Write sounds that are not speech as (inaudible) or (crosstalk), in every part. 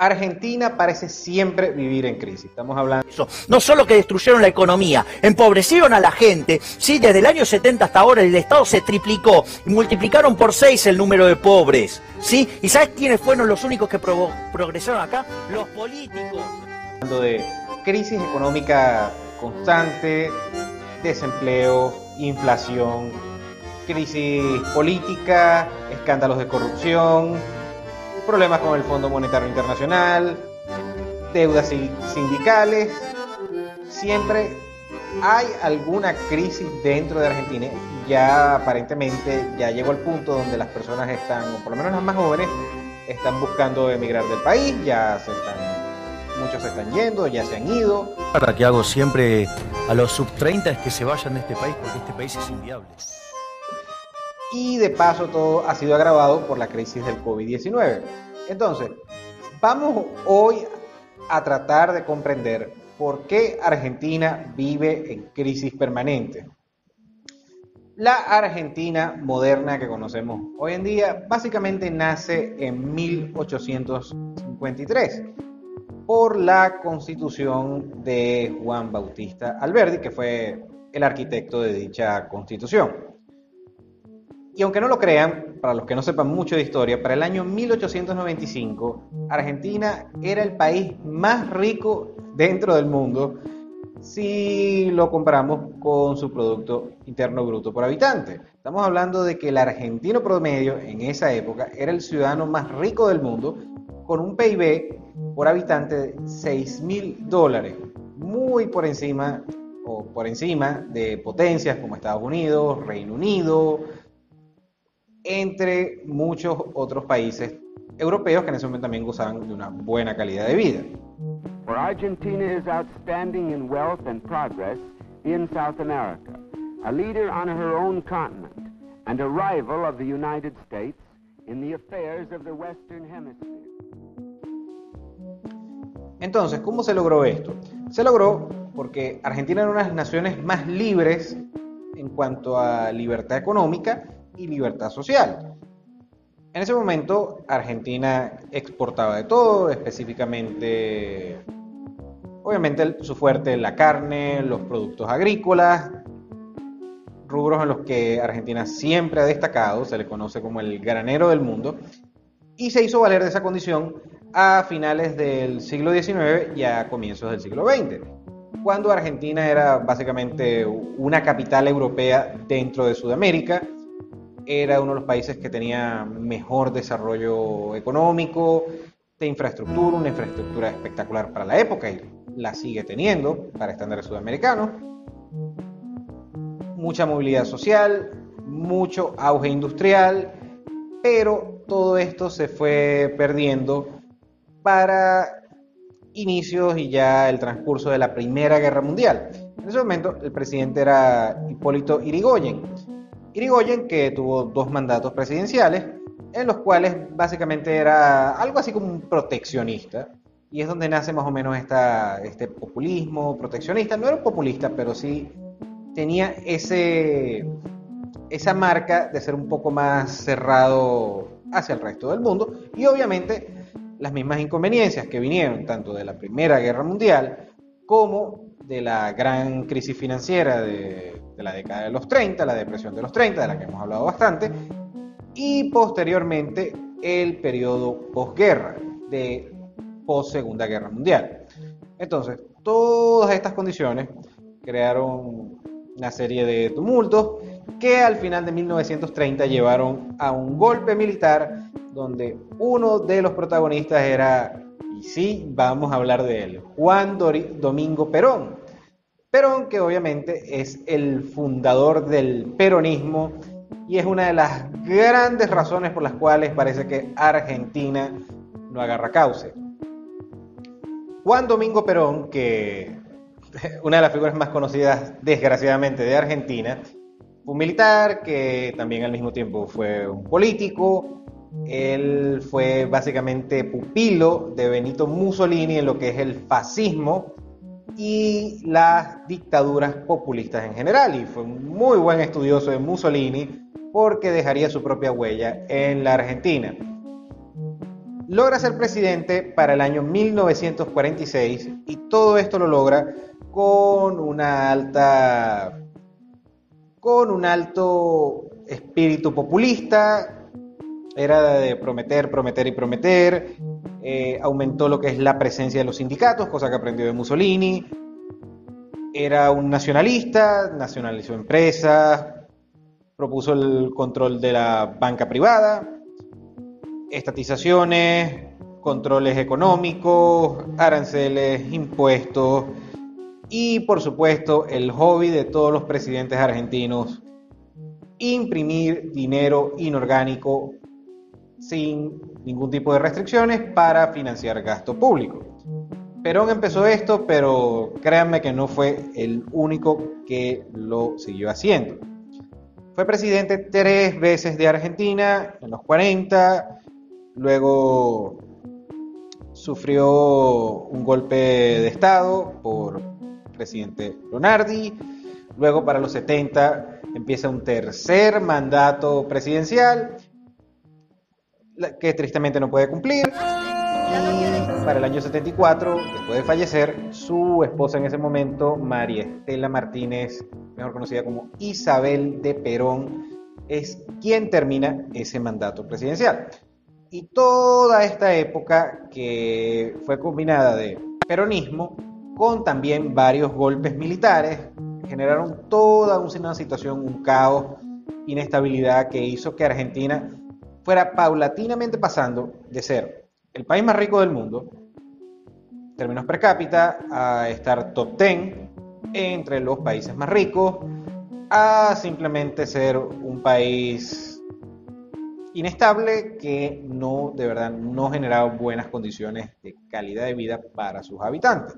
Argentina parece siempre vivir en crisis. Estamos hablando. No solo que destruyeron la economía, empobrecieron a la gente. Sí, desde el año 70 hasta ahora el Estado se triplicó y multiplicaron por seis el número de pobres. ¿Sí? ¿Y sabes quiénes fueron los únicos que progresaron acá? Los políticos. Hablando de crisis económica constante, desempleo, inflación, crisis política, escándalos de corrupción problemas con el Fondo Monetario Internacional, deudas sindicales, siempre hay alguna crisis dentro de Argentina. Ya aparentemente ya llegó al punto donde las personas están, o por lo menos las más jóvenes, están buscando emigrar del país, ya se están, muchos se están yendo, ya se han ido. Para que hago siempre a los sub 30 es que se vayan de este país porque este país es inviable y de paso todo ha sido agravado por la crisis del COVID-19. Entonces, vamos hoy a tratar de comprender por qué Argentina vive en crisis permanente. La Argentina moderna que conocemos hoy en día básicamente nace en 1853 por la constitución de Juan Bautista Alberdi, que fue el arquitecto de dicha constitución. Y aunque no lo crean, para los que no sepan mucho de historia, para el año 1895 Argentina era el país más rico dentro del mundo si lo comparamos con su Producto Interno Bruto por habitante. Estamos hablando de que el argentino promedio en esa época era el ciudadano más rico del mundo con un PIB por habitante de 6 mil dólares, muy por encima o por encima de potencias como Estados Unidos, Reino Unido, entre muchos otros países europeos que en ese momento también gozaban de una buena calidad de vida. For Argentina is outstanding in wealth and progress in South America, a leader on her own continent, and a rival of the United States in the affairs of the Western Hemisphere. Entonces, ¿cómo se logró esto? Se logró porque Argentina era una de las naciones más libres en cuanto a libertad económica y libertad social. En ese momento Argentina exportaba de todo, específicamente, obviamente su fuerte la carne, los productos agrícolas, rubros en los que Argentina siempre ha destacado, se le conoce como el granero del mundo, y se hizo valer de esa condición a finales del siglo XIX y a comienzos del siglo XX, cuando Argentina era básicamente una capital europea dentro de Sudamérica, era uno de los países que tenía mejor desarrollo económico, de infraestructura, una infraestructura espectacular para la época y la sigue teniendo para estándares sudamericanos. Mucha movilidad social, mucho auge industrial, pero todo esto se fue perdiendo para inicios y ya el transcurso de la Primera Guerra Mundial. En ese momento el presidente era Hipólito Irigoyen Irigoyen, que tuvo dos mandatos presidenciales, en los cuales básicamente era algo así como un proteccionista, y es donde nace más o menos esta, este populismo proteccionista. No era un populista, pero sí tenía ese, esa marca de ser un poco más cerrado hacia el resto del mundo, y obviamente las mismas inconveniencias que vinieron tanto de la Primera Guerra Mundial como de la gran crisis financiera de, la década de los 30, la depresión de los 30, de la que hemos hablado bastante, y posteriormente el periodo posguerra, de post Segunda Guerra Mundial. Entonces, todas estas condiciones crearon una serie de tumultos que al final de 1930 llevaron a un golpe militar donde uno de los protagonistas era, y sí, vamos a hablar de él, Juan Domingo Perón, Perón, que obviamente es el fundador del peronismo y es una de las grandes razones por las cuales parece que Argentina no agarra cauce. Juan Domingo Perón, que (laughs) una de las figuras más conocidas desgraciadamente de Argentina, un militar que también al mismo tiempo fue un político. Él fue básicamente pupilo de Benito Mussolini en lo que es el fascismo y las dictaduras populistas en general. Y fue un muy buen estudioso de Mussolini porque dejaría su propia huella en la Argentina. logra ser presidente para el año 1946 y todo esto lo logra con una alta con un alto espíritu populista, era de prometer, prometer y prometer, eh, aumentó lo que es la presencia de los sindicatos, cosa que aprendió de Mussolini, era un nacionalista, nacionalizó empresas, propuso el control de la banca privada, estatizaciones, controles económicos, aranceles, impuestos y por supuesto el hobby de todos los presidentes argentinos, imprimir dinero inorgánico sin ningún tipo de restricciones para financiar gasto público. Perón empezó esto, pero créanme que no fue el único que lo siguió haciendo. Fue presidente tres veces de Argentina, en los 40, luego sufrió un golpe de Estado por presidente Lonardi, luego para los 70 empieza un tercer mandato presidencial que tristemente no puede cumplir. Y para el año 74, después de fallecer, su esposa en ese momento, María Estela Martínez, mejor conocida como Isabel de Perón, es quien termina ese mandato presidencial. Y toda esta época que fue combinada de peronismo con también varios golpes militares, generaron toda una situación, un caos, inestabilidad que hizo que Argentina fuera paulatinamente pasando de ser el país más rico del mundo, términos per cápita, a estar top 10 entre los países más ricos, a simplemente ser un país inestable que no, de verdad, no generaba buenas condiciones de calidad de vida para sus habitantes.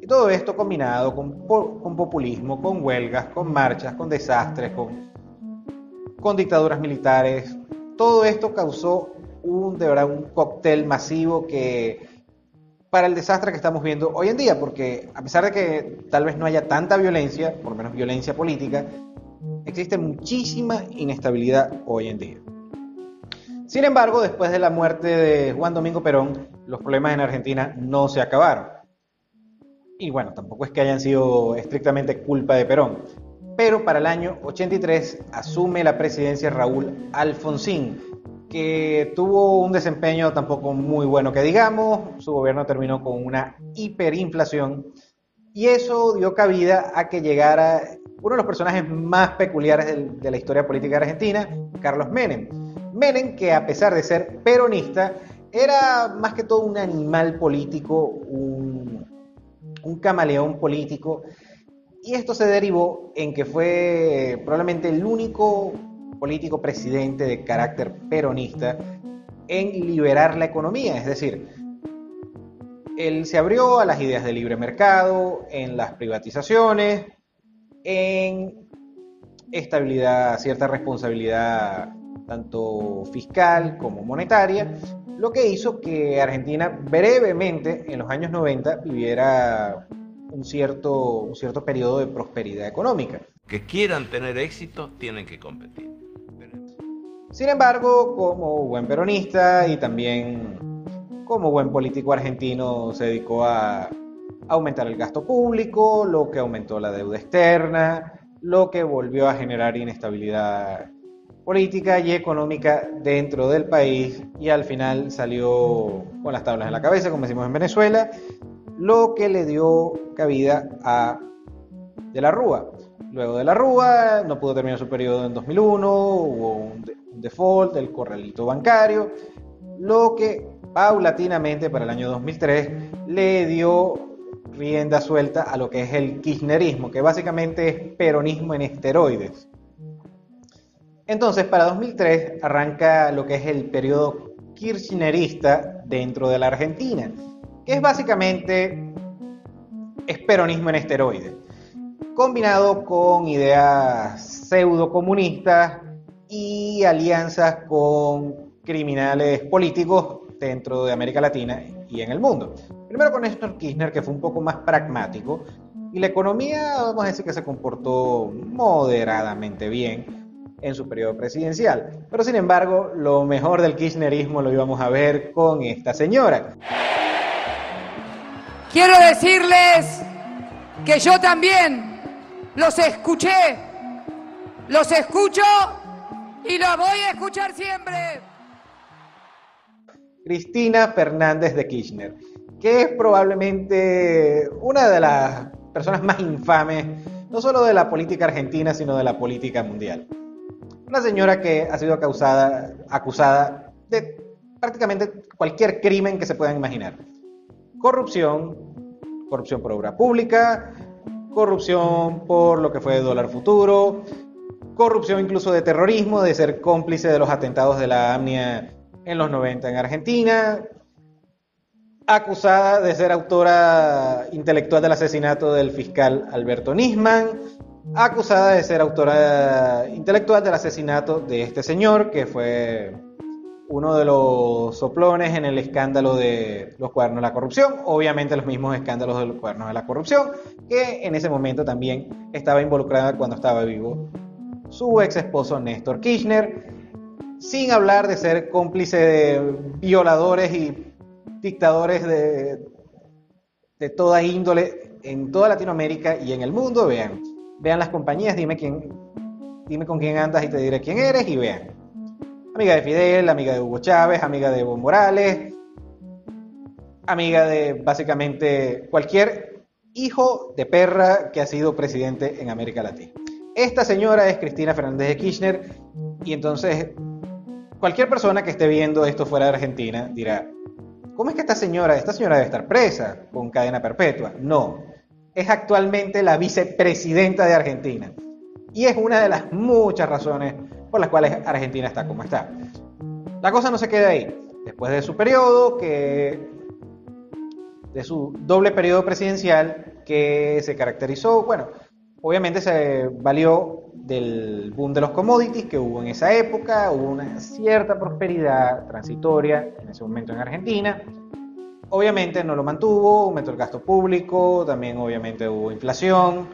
Y todo esto combinado con, populismo, con huelgas, con marchas, con desastres, con dictaduras militares, todo esto causó un, de verdad, un cóctel masivo que para el desastre que estamos viendo hoy en día, porque a pesar de que tal vez no haya tanta violencia, por lo menos violencia política, existe muchísima inestabilidad hoy en día. Sin embargo, después de la muerte de Juan Domingo Perón, los problemas en Argentina no se acabaron. Y bueno, tampoco es que hayan sido estrictamente culpa de Perón pero para el año 83 asume la presidencia Raúl Alfonsín, que tuvo un desempeño tampoco muy bueno que digamos, su gobierno terminó con una hiperinflación y eso dio cabida a que llegara uno de los personajes más peculiares de, la historia política argentina, Carlos Menem. Menem, que a pesar de ser peronista, era más que todo un animal político, un, un camaleón político y esto se derivó en que fue probablemente el único político presidente de carácter peronista en liberar la economía, es decir, él se abrió a las ideas de libre mercado, en las privatizaciones, en estabilidad, cierta responsabilidad tanto fiscal como monetaria, lo que hizo que Argentina brevemente en los años 90 viviera un cierto, un cierto periodo de prosperidad económica. Que quieran tener éxito, tienen que competir. Sin embargo, como buen peronista y también como buen político argentino, se dedicó a aumentar el gasto público, lo que aumentó la deuda externa, lo que volvió a generar inestabilidad política y económica dentro del país y al final salió con las tablas en la cabeza, como decimos en Venezuela, lo que le dio cabida a De la Rúa. Luego de la Rúa no pudo terminar su periodo en 2001, hubo un, default del corralito bancario, lo que paulatinamente para el año 2003 le dio rienda suelta a lo que es el kirchnerismo, que básicamente es peronismo en esteroides. Entonces, para 2003 arranca lo que es el periodo kirchnerista dentro de la Argentina que es básicamente es peronismo en esteroides, combinado con ideas pseudo comunistas y alianzas con criminales políticos dentro de América Latina y en el mundo. Primero con Néstor Kirchner, que fue un poco más pragmático, y la economía, vamos a decir que se comportó moderadamente bien. en su periodo presidencial. Pero sin embargo, lo mejor del kirchnerismo lo íbamos a ver con esta señora. Quiero decirles que yo también los escuché, los escucho y los voy a escuchar siempre. Cristina Fernández de Kirchner, que es probablemente una de las personas más infames, no solo de la política argentina, sino de la política mundial. Una señora que ha sido causada, acusada de prácticamente cualquier crimen que se puedan imaginar. Corrupción, corrupción por obra pública, corrupción por lo que fue dólar futuro, corrupción incluso de terrorismo, de ser cómplice de los atentados de la AMNIA en los 90 en Argentina, acusada de ser autora intelectual del asesinato del fiscal Alberto Nisman, acusada de ser autora intelectual del asesinato de este señor, que fue uno de los soplones en el escándalo de los cuadernos de la corrupción, obviamente los mismos escándalos de los cuadernos de la corrupción, que en ese momento también estaba involucrada cuando estaba vivo su ex esposo Néstor Kirchner, sin hablar de ser cómplice de violadores y dictadores de, de toda índole en toda Latinoamérica y en el mundo, vean, vean las compañías, dime quién, dime con quién andas y te diré quién eres y vean. Amiga de Fidel, amiga de Hugo Chávez, amiga de Evo Morales, amiga de básicamente cualquier hijo de perra que ha sido presidente en América Latina. Esta señora es Cristina Fernández de Kirchner y entonces cualquier persona que esté viendo esto fuera de Argentina dirá, ¿cómo es que esta señora, esta señora debe estar presa con cadena perpetua? No, es actualmente la vicepresidenta de Argentina y es una de las muchas razones por las cuales Argentina está como está. La cosa no se queda ahí. Después de su periodo, que de su doble periodo presidencial, que se caracterizó, bueno, obviamente se valió del boom de los commodities que hubo en esa época, hubo una cierta prosperidad transitoria en ese momento en Argentina. Obviamente no lo mantuvo, aumentó el gasto público, también obviamente hubo inflación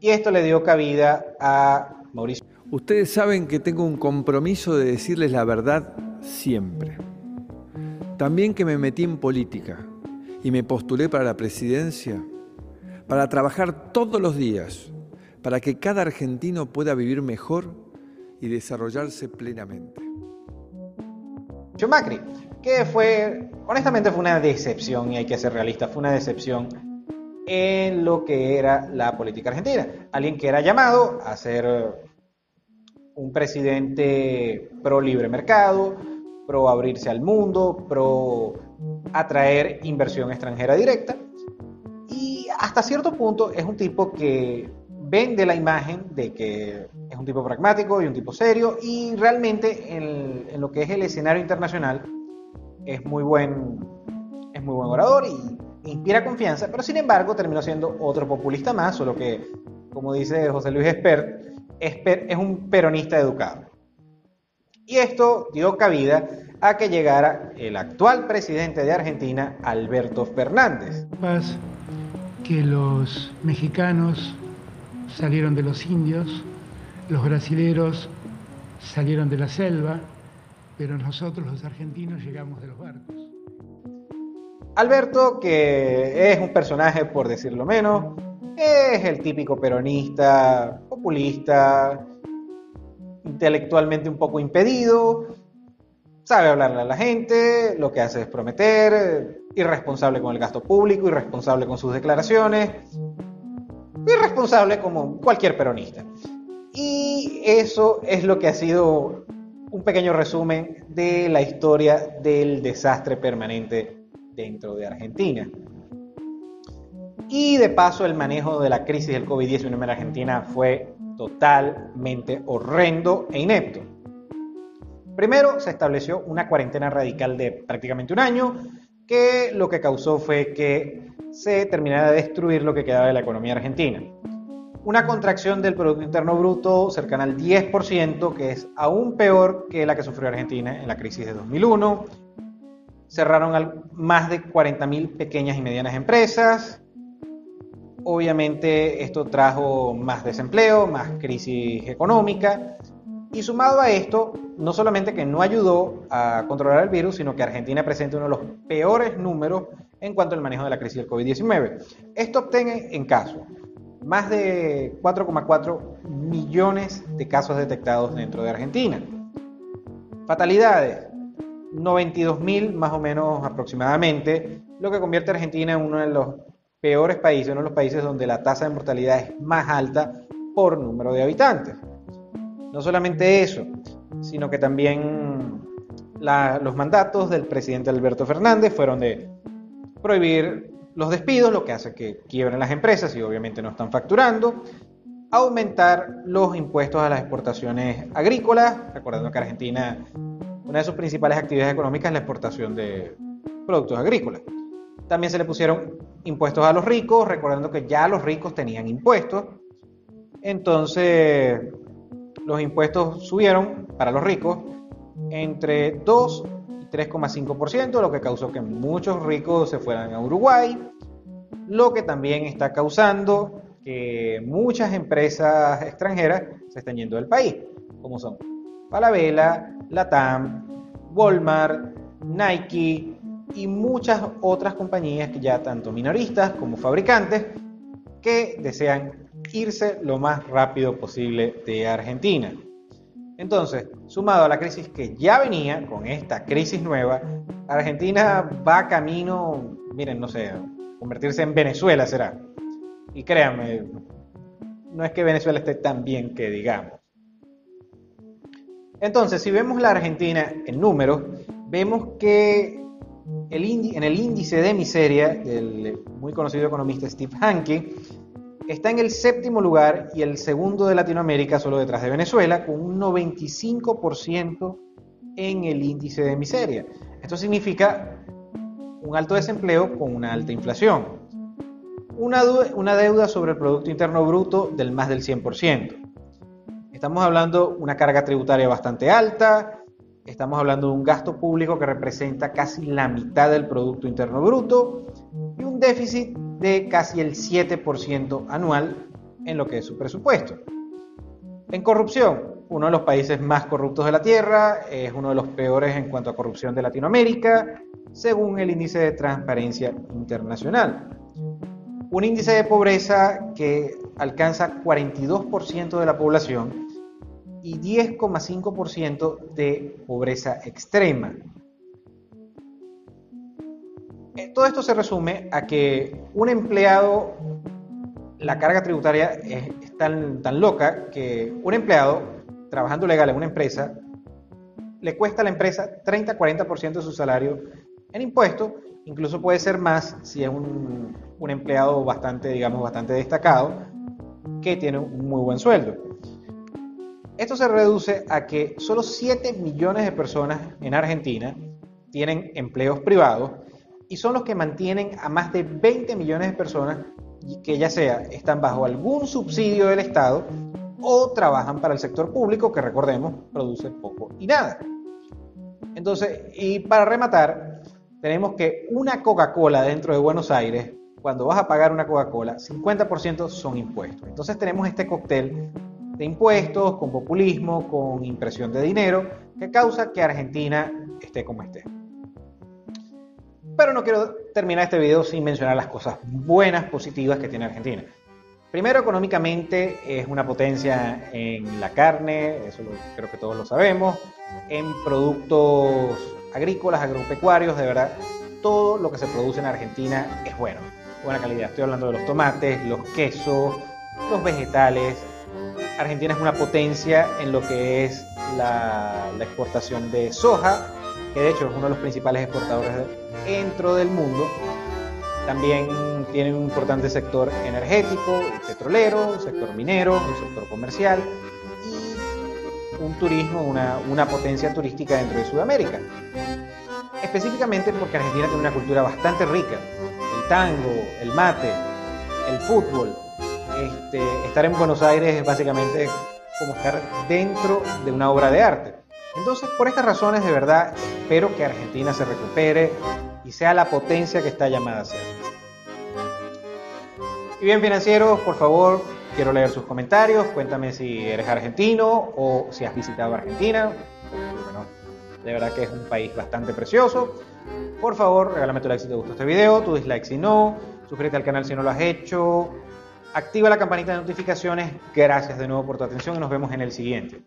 y esto le dio cabida a Mauricio Ustedes saben que tengo un compromiso de decirles la verdad siempre. También que me metí en política y me postulé para la presidencia para trabajar todos los días para que cada argentino pueda vivir mejor y desarrollarse plenamente. Macri, que fue, honestamente fue una decepción, y hay que ser realista, fue una decepción en lo que era la política argentina. Alguien que era llamado a ser un presidente pro libre mercado, pro abrirse al mundo, pro atraer inversión extranjera directa. Y hasta cierto punto es un tipo que vende la imagen de que es un tipo pragmático y un tipo serio y realmente en, lo que es el escenario internacional es muy buen, es muy buen orador y inspira confianza, pero sin embargo terminó siendo otro populista más, solo que, como dice José Luis Espert, es un peronista educado. Y esto dio cabida a que llegara el actual presidente de Argentina, Alberto Fernández. Que los mexicanos salieron de los indios, los brasileros salieron de la selva, pero nosotros los argentinos llegamos de los barcos. Alberto, que es un personaje, por decirlo menos, es el típico peronista, populista, intelectualmente un poco impedido, sabe hablarle a la gente, lo que hace es prometer, irresponsable con el gasto público, irresponsable con sus declaraciones, irresponsable como cualquier peronista. Y eso es lo que ha sido un pequeño resumen de la historia del desastre permanente dentro de Argentina. Y de paso el manejo de la crisis del COVID-19 en Argentina fue totalmente horrendo e inepto. Primero se estableció una cuarentena radical de prácticamente un año, que lo que causó fue que se terminara de destruir lo que quedaba de la economía argentina. Una contracción del Producto Interno Bruto cercana al 10%, que es aún peor que la que sufrió Argentina en la crisis de 2001. Cerraron más de 40.000 pequeñas y medianas empresas, Obviamente esto trajo más desempleo, más crisis económica, Y sumado a esto, no solamente que no ayudó a controlar el virus, sino que Argentina presenta uno de los peores números en cuanto al manejo de la crisis del COVID-19. Esto obtiene en caso más de 4,4 millones de casos detectados dentro de Argentina. Fatalidades, 92 mil más o menos aproximadamente, lo que convierte a Argentina en uno de los peores países, uno de los países donde la tasa de mortalidad es más alta por número de habitantes. No solamente eso, sino que también los mandatos del presidente Alberto Fernández fueron de prohibir los despidos, lo que hace que quiebren las empresas y obviamente no están facturando, aumentar los impuestos a las exportaciones agrícolas, recordando que Argentina, una de sus principales actividades económicas es la exportación de productos agrícolas. También se le pusieron impuestos a los ricos, recordando que ya los ricos tenían impuestos. Entonces, los impuestos subieron para los ricos entre 2 y 3,5%, lo que causó que muchos ricos se fueran a Uruguay, lo que también está causando que muchas empresas extranjeras se estén yendo del país, como son Falabella, Latam, Walmart, Nike y muchas otras compañías que ya tanto minoristas como fabricantes que desean irse lo más rápido posible de Argentina. Entonces, sumado a la crisis que ya venía con esta crisis nueva, Argentina va camino, miren, no sé, convertirse en Venezuela será. Y créanme, no es que Venezuela esté tan bien que digamos. Entonces, si vemos la Argentina en números, vemos que el en el índice de miseria del muy conocido economista Steve Hanke, está en el séptimo lugar y el segundo de Latinoamérica, solo detrás de Venezuela, con un 95% en el índice de miseria. Esto significa un alto desempleo con una alta inflación. Una, una deuda sobre el Producto Interno Bruto del más del 100%. Estamos hablando una carga tributaria bastante alta, estamos hablando de un gasto público que representa casi la mitad del Producto Interno Bruto y un déficit de casi el 7% anual en lo que es su presupuesto. En corrupción, uno de los países más corruptos de la Tierra, es uno de los peores en cuanto a corrupción de Latinoamérica, según el índice de transparencia internacional. Un índice de pobreza que alcanza 42% de la población y 10,5% de pobreza extrema. Eh, todo esto se resume a que un empleado, la carga tributaria es, tan, tan loca que un empleado trabajando legal en una empresa le cuesta a la empresa 30-40% de su salario en impuestos, incluso puede ser más si es un, un, empleado bastante, digamos, bastante destacado, que tiene un muy buen sueldo. Esto se reduce a que solo 7 millones de personas en Argentina tienen empleos privados y son los que mantienen a más de 20 millones de personas que ya sea están bajo algún subsidio del Estado o trabajan para el sector público que recordemos produce poco y nada. Entonces, y para rematar, tenemos que una Coca-Cola dentro de Buenos Aires, cuando vas a pagar una Coca-Cola, 50% son impuestos. Entonces tenemos este cóctel de impuestos, con populismo, con impresión de dinero, que causa que Argentina esté como esté. Pero no quiero terminar este video sin mencionar las cosas buenas, positivas que tiene Argentina. Primero, económicamente es una potencia en la carne, eso creo que todos lo sabemos, en productos agrícolas, agropecuarios, de verdad, todo lo que se produce en Argentina es bueno, buena calidad. Estoy hablando de los tomates, los quesos, los vegetales. Argentina es una potencia en lo que es la, exportación de soja, que de hecho es uno de los principales exportadores dentro del mundo. También tiene un importante sector energético, petrolero, sector minero, un sector comercial y un turismo, una potencia turística dentro de Sudamérica. Específicamente porque Argentina tiene una cultura bastante rica. El tango, el mate, el fútbol. Este, estar en Buenos Aires es básicamente como estar dentro de una obra de arte. Entonces, por estas razones, de verdad, espero que Argentina se recupere y sea la potencia que está llamada a ser. Y bien, financieros, por favor, quiero leer sus comentarios. Cuéntame si eres argentino o si has visitado Argentina. Bueno, de verdad que es un país bastante precioso. Por favor, regálame tu like si te gustó este video, tu dislike si no. Suscríbete al canal si no lo has hecho activa la campanita de notificaciones. Gracias de nuevo por tu atención y nos vemos en el siguiente.